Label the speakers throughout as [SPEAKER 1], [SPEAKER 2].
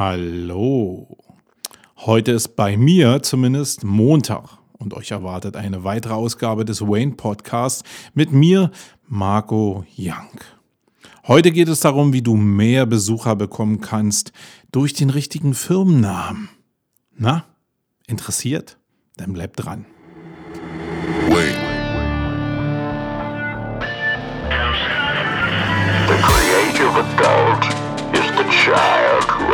[SPEAKER 1] Hallo. Heute ist bei mir zumindest Montag und euch erwartet eine weitere Ausgabe des Wayne Podcasts mit mir, Marco Young. Heute geht es darum, wie du mehr Besucher bekommen kannst durch den richtigen Firmennamen. Na, interessiert? Dann bleib dran. Wayne. The creative adult is the child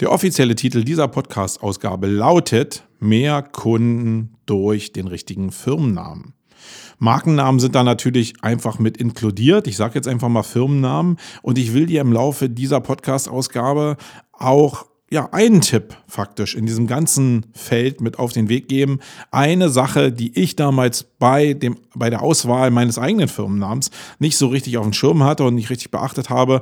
[SPEAKER 2] Der offizielle Titel dieser Podcast-Ausgabe lautet Mehr Kunden durch den richtigen Firmennamen. Markennamen sind da natürlich einfach mit inkludiert. Ich sage jetzt einfach mal Firmennamen und ich will dir im Laufe dieser Podcast-Ausgabe auch ja, einen Tipp faktisch in diesem ganzen Feld mit auf den Weg geben. Eine Sache, die ich damals bei, dem, bei der Auswahl meines eigenen Firmennamens nicht so richtig auf dem Schirm hatte und nicht richtig beachtet habe,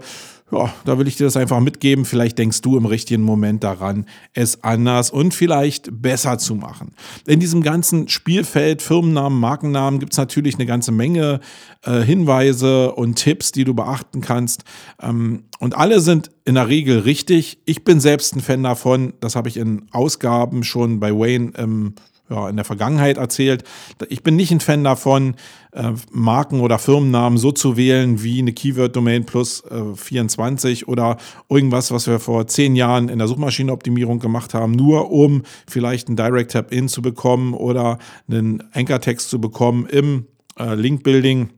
[SPEAKER 2] ja, da will ich dir das einfach mitgeben. Vielleicht denkst du im richtigen Moment daran, es anders und vielleicht besser zu machen. In diesem ganzen Spielfeld, Firmennamen, Markennamen, gibt es natürlich eine ganze Menge äh, Hinweise und Tipps, die du beachten kannst. Ähm, und alle sind in der Regel richtig. Ich bin selbst ein Fan davon. Das habe ich in Ausgaben schon bei Wayne ähm, ja, in der Vergangenheit erzählt. Ich bin nicht ein Fan davon, äh, Marken oder Firmennamen so zu wählen wie eine Keyword-Domain plus äh, 24 oder irgendwas, was wir vor zehn Jahren in der Suchmaschinenoptimierung gemacht haben, nur um vielleicht einen Direct-Tab-In zu bekommen oder einen Anchor-Text zu bekommen im äh, Link-Building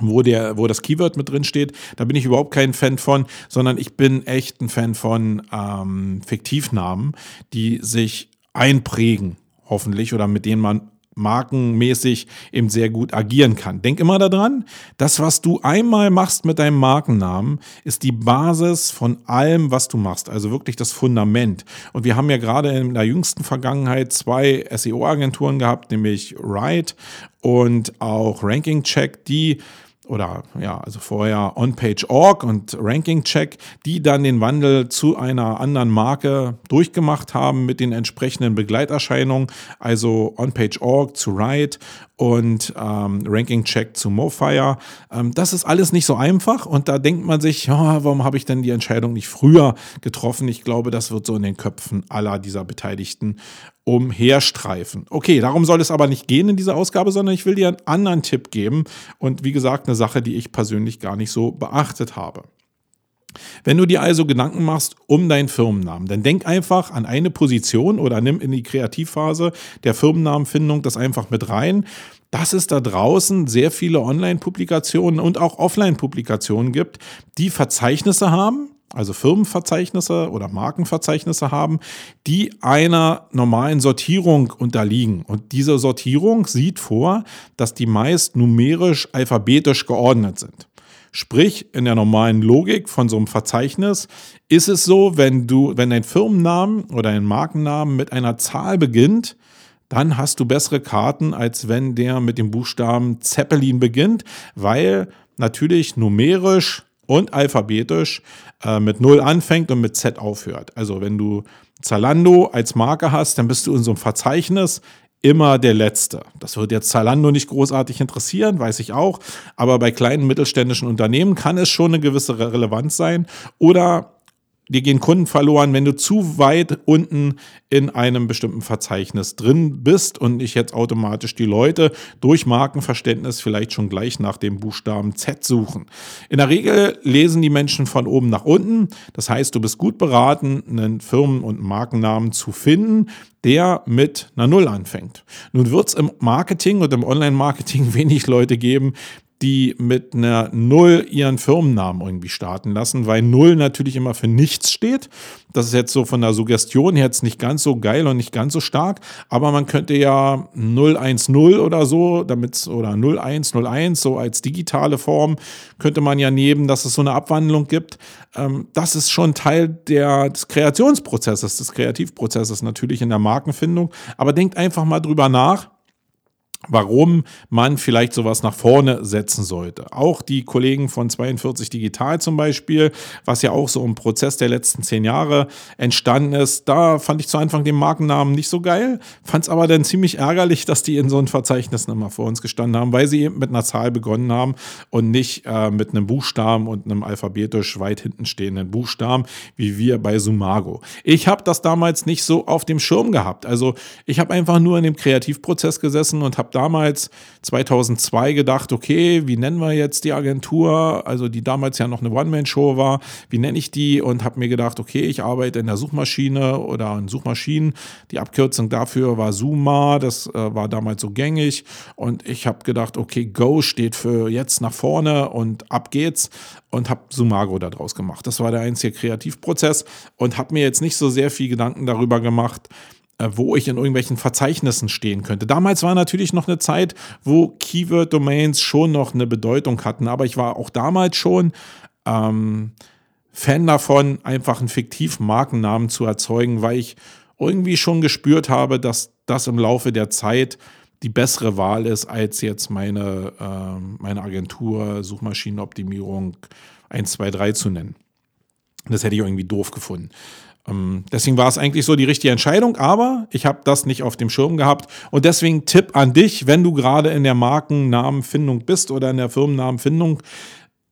[SPEAKER 2] wo der, wo das Keyword mit drin steht. Da bin ich überhaupt kein Fan von, sondern ich bin echt ein Fan von ähm, Fiktivnamen, die sich einprägen hoffentlich, oder mit denen man markenmäßig eben sehr gut agieren kann. Denk immer daran, das, was du einmal machst mit deinem Markennamen, ist die Basis von allem, was du machst. Also wirklich das Fundament. Und wir haben ja gerade in der jüngsten Vergangenheit zwei SEO-Agenturen gehabt, nämlich Ride und auch Ranking Check, die oder ja, also vorher OnPage.org und Ranking Check, die dann den Wandel zu einer anderen Marke durchgemacht haben mit den entsprechenden Begleiterscheinungen, also OnPage.org zu Ride und ähm, Ranking Check zu Mofire. Ähm, das ist alles nicht so einfach und da denkt man sich, ja, warum habe ich denn die Entscheidung nicht früher getroffen? Ich glaube, das wird so in den Köpfen aller dieser Beteiligten umherstreifen. Okay, darum soll es aber nicht gehen in dieser Ausgabe, sondern ich will dir einen anderen Tipp geben und wie gesagt eine Sache, die ich persönlich gar nicht so beachtet habe. Wenn du dir also Gedanken machst um deinen Firmennamen, dann denk einfach an eine Position oder nimm in die Kreativphase der Firmennamenfindung das einfach mit rein, dass es da draußen sehr viele Online-Publikationen und auch Offline-Publikationen gibt, die Verzeichnisse haben, also Firmenverzeichnisse oder Markenverzeichnisse haben, die einer normalen Sortierung unterliegen. Und diese Sortierung sieht vor, dass die meist numerisch alphabetisch geordnet sind. Sprich, in der normalen Logik von so einem Verzeichnis ist es so, wenn du, wenn dein Firmennamen oder ein Markennamen mit einer Zahl beginnt, dann hast du bessere Karten, als wenn der mit dem Buchstaben Zeppelin beginnt, weil natürlich numerisch und alphabetisch äh, mit 0 anfängt und mit Z aufhört. Also wenn du Zalando als Marke hast, dann bist du in so einem Verzeichnis immer der Letzte. Das wird jetzt Zalando nicht großartig interessieren, weiß ich auch, aber bei kleinen mittelständischen Unternehmen kann es schon eine gewisse Relevanz sein. Oder dir gehen Kunden verloren, wenn du zu weit unten in einem bestimmten Verzeichnis drin bist und nicht jetzt automatisch die Leute durch Markenverständnis vielleicht schon gleich nach dem Buchstaben Z suchen. In der Regel lesen die Menschen von oben nach unten. Das heißt, du bist gut beraten, einen Firmen- und Markennamen zu finden, der mit einer Null anfängt. Nun wird es im Marketing und im Online-Marketing wenig Leute geben, die mit einer Null ihren Firmennamen irgendwie starten lassen, weil Null natürlich immer für nichts steht. Das ist jetzt so von der Suggestion her jetzt nicht ganz so geil und nicht ganz so stark, aber man könnte ja 010 oder so, damit oder 0101 so als digitale Form könnte man ja nehmen, dass es so eine Abwandlung gibt. Ähm, das ist schon Teil der, des Kreationsprozesses, des Kreativprozesses natürlich in der Markenfindung. Aber denkt einfach mal drüber nach warum man vielleicht sowas nach vorne setzen sollte. Auch die Kollegen von 42 Digital zum Beispiel, was ja auch so im Prozess der letzten zehn Jahre entstanden ist, da fand ich zu Anfang den Markennamen nicht so geil, fand es aber dann ziemlich ärgerlich, dass die in so einem Verzeichnis immer vor uns gestanden haben, weil sie eben mit einer Zahl begonnen haben und nicht äh, mit einem Buchstaben und einem alphabetisch weit hinten stehenden Buchstaben, wie wir bei Sumago. Ich habe das damals nicht so auf dem Schirm gehabt. Also ich habe einfach nur in dem Kreativprozess gesessen und habe habe damals 2002 gedacht, okay, wie nennen wir jetzt die Agentur, also die damals ja noch eine One-Man-Show war, wie nenne ich die und habe mir gedacht, okay, ich arbeite in der Suchmaschine oder in Suchmaschinen. Die Abkürzung dafür war Suma, das äh, war damals so gängig und ich habe gedacht, okay, Go steht für jetzt nach vorne und ab geht's und habe Sumago daraus gemacht. Das war der einzige Kreativprozess und habe mir jetzt nicht so sehr viel Gedanken darüber gemacht, wo ich in irgendwelchen Verzeichnissen stehen könnte. Damals war natürlich noch eine Zeit, wo Keyword-Domains schon noch eine Bedeutung hatten, aber ich war auch damals schon ähm, Fan davon, einfach einen fiktiven Markennamen zu erzeugen, weil ich irgendwie schon gespürt habe, dass das im Laufe der Zeit die bessere Wahl ist, als jetzt meine, äh, meine Agentur Suchmaschinenoptimierung 123 zu nennen. Das hätte ich irgendwie doof gefunden. Ähm, deswegen war es eigentlich so die richtige Entscheidung, aber ich habe das nicht auf dem Schirm gehabt. Und deswegen Tipp an dich, wenn du gerade in der Markennamenfindung bist oder in der Firmennamenfindung,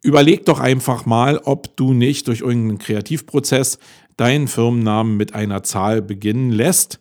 [SPEAKER 2] überleg doch einfach mal, ob du nicht durch irgendeinen Kreativprozess deinen Firmennamen mit einer Zahl beginnen lässt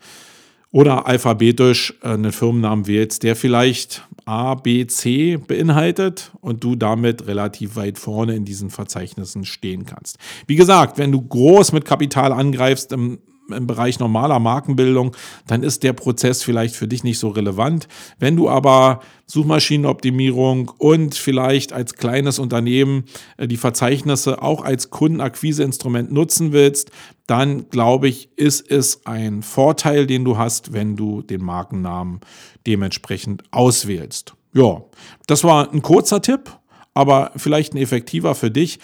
[SPEAKER 2] oder alphabetisch äh, einen Firmennamen wählst, der vielleicht A, B, C beinhaltet und du damit relativ weit vorne in diesen Verzeichnissen stehen kannst. Wie gesagt, wenn du groß mit Kapital angreifst im im Bereich normaler Markenbildung, dann ist der Prozess vielleicht für dich nicht so relevant. Wenn du aber Suchmaschinenoptimierung und vielleicht als kleines Unternehmen äh, die Verzeichnisse auch als Kundenakquiseinstrument nutzen willst, dann glaube ich, ist es ein Vorteil, den du hast, wenn du den Markennamen dementsprechend auswählst. Ja, das war ein kurzer Tipp, aber vielleicht ein effektiver für dich.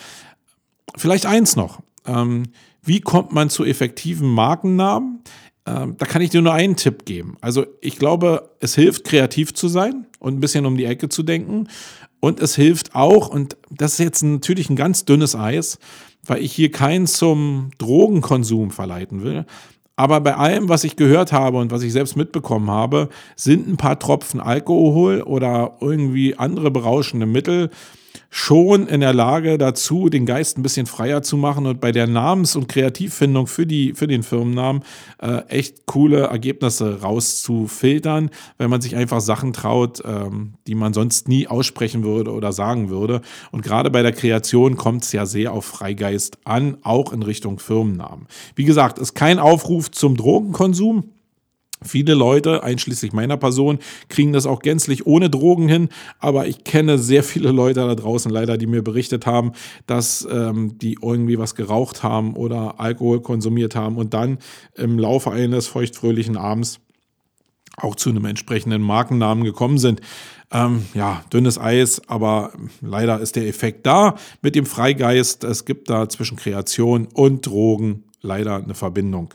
[SPEAKER 2] Vielleicht eins noch. Ähm, wie kommt man zu effektiven Markennamen? Ähm, da kann ich dir nur einen Tipp geben. Also ich glaube, es hilft, kreativ zu sein und ein bisschen um die Ecke zu denken. Und es hilft auch, und das ist jetzt natürlich ein ganz dünnes Eis, weil ich hier keinen zum Drogenkonsum verleiten will. Aber bei allem, was ich gehört habe und was ich selbst mitbekommen habe, sind ein paar Tropfen Alkohol oder irgendwie andere berauschende Mittel schon in der Lage dazu, den Geist ein bisschen freier zu machen und bei der Namens- und Kreativfindung für, die, für den Firmennamen äh, echt coole Ergebnisse rauszufiltern, wenn man sich einfach Sachen traut, ähm, die man sonst nie aussprechen würde oder sagen würde. Und gerade bei der Kreation kommt es ja sehr auf Freigeist an, auch in Richtung Firmennamen. Wie gesagt, ist kein Aufruf zum Drogenkonsum. Viele Leute, einschließlich meiner Person, kriegen das auch gänzlich ohne Drogen hin, aber ich kenne sehr viele Leute da draußen leider, die mir berichtet haben, dass ähm, die irgendwie was geraucht haben oder Alkohol konsumiert haben und dann im Laufe eines feuchtfröhlichen Abends auch zu einem entsprechenden Markennamen gekommen sind. Ähm, ja, dünnes Eis, aber leider ist der Effekt da mit dem Freigeist. Es gibt da zwischen Kreation und Drogen leider eine Verbindung.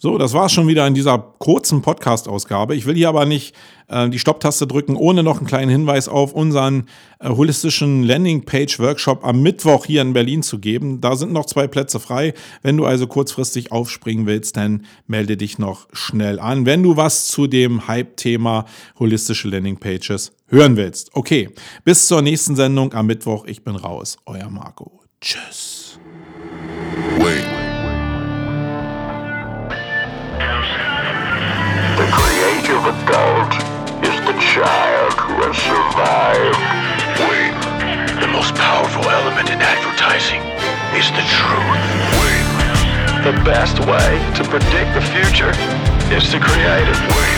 [SPEAKER 2] So, das war es schon wieder in dieser kurzen Podcast-Ausgabe. Ich will hier aber nicht äh, die Stopptaste drücken, ohne noch einen kleinen Hinweis auf unseren äh, holistischen Landingpage-Workshop am Mittwoch hier in Berlin zu geben. Da sind noch zwei Plätze frei. Wenn du also kurzfristig aufspringen willst, dann melde dich noch schnell an. Wenn du was zu dem Hype-Thema holistische Landingpages hören willst. Okay, bis zur nächsten Sendung am Mittwoch. Ich bin raus. Euer Marco. Tschüss. Wait. Adult is the child who has survived. Wait. The most powerful element in advertising is the truth. Wait. The best way to predict the future is to create it. Wait.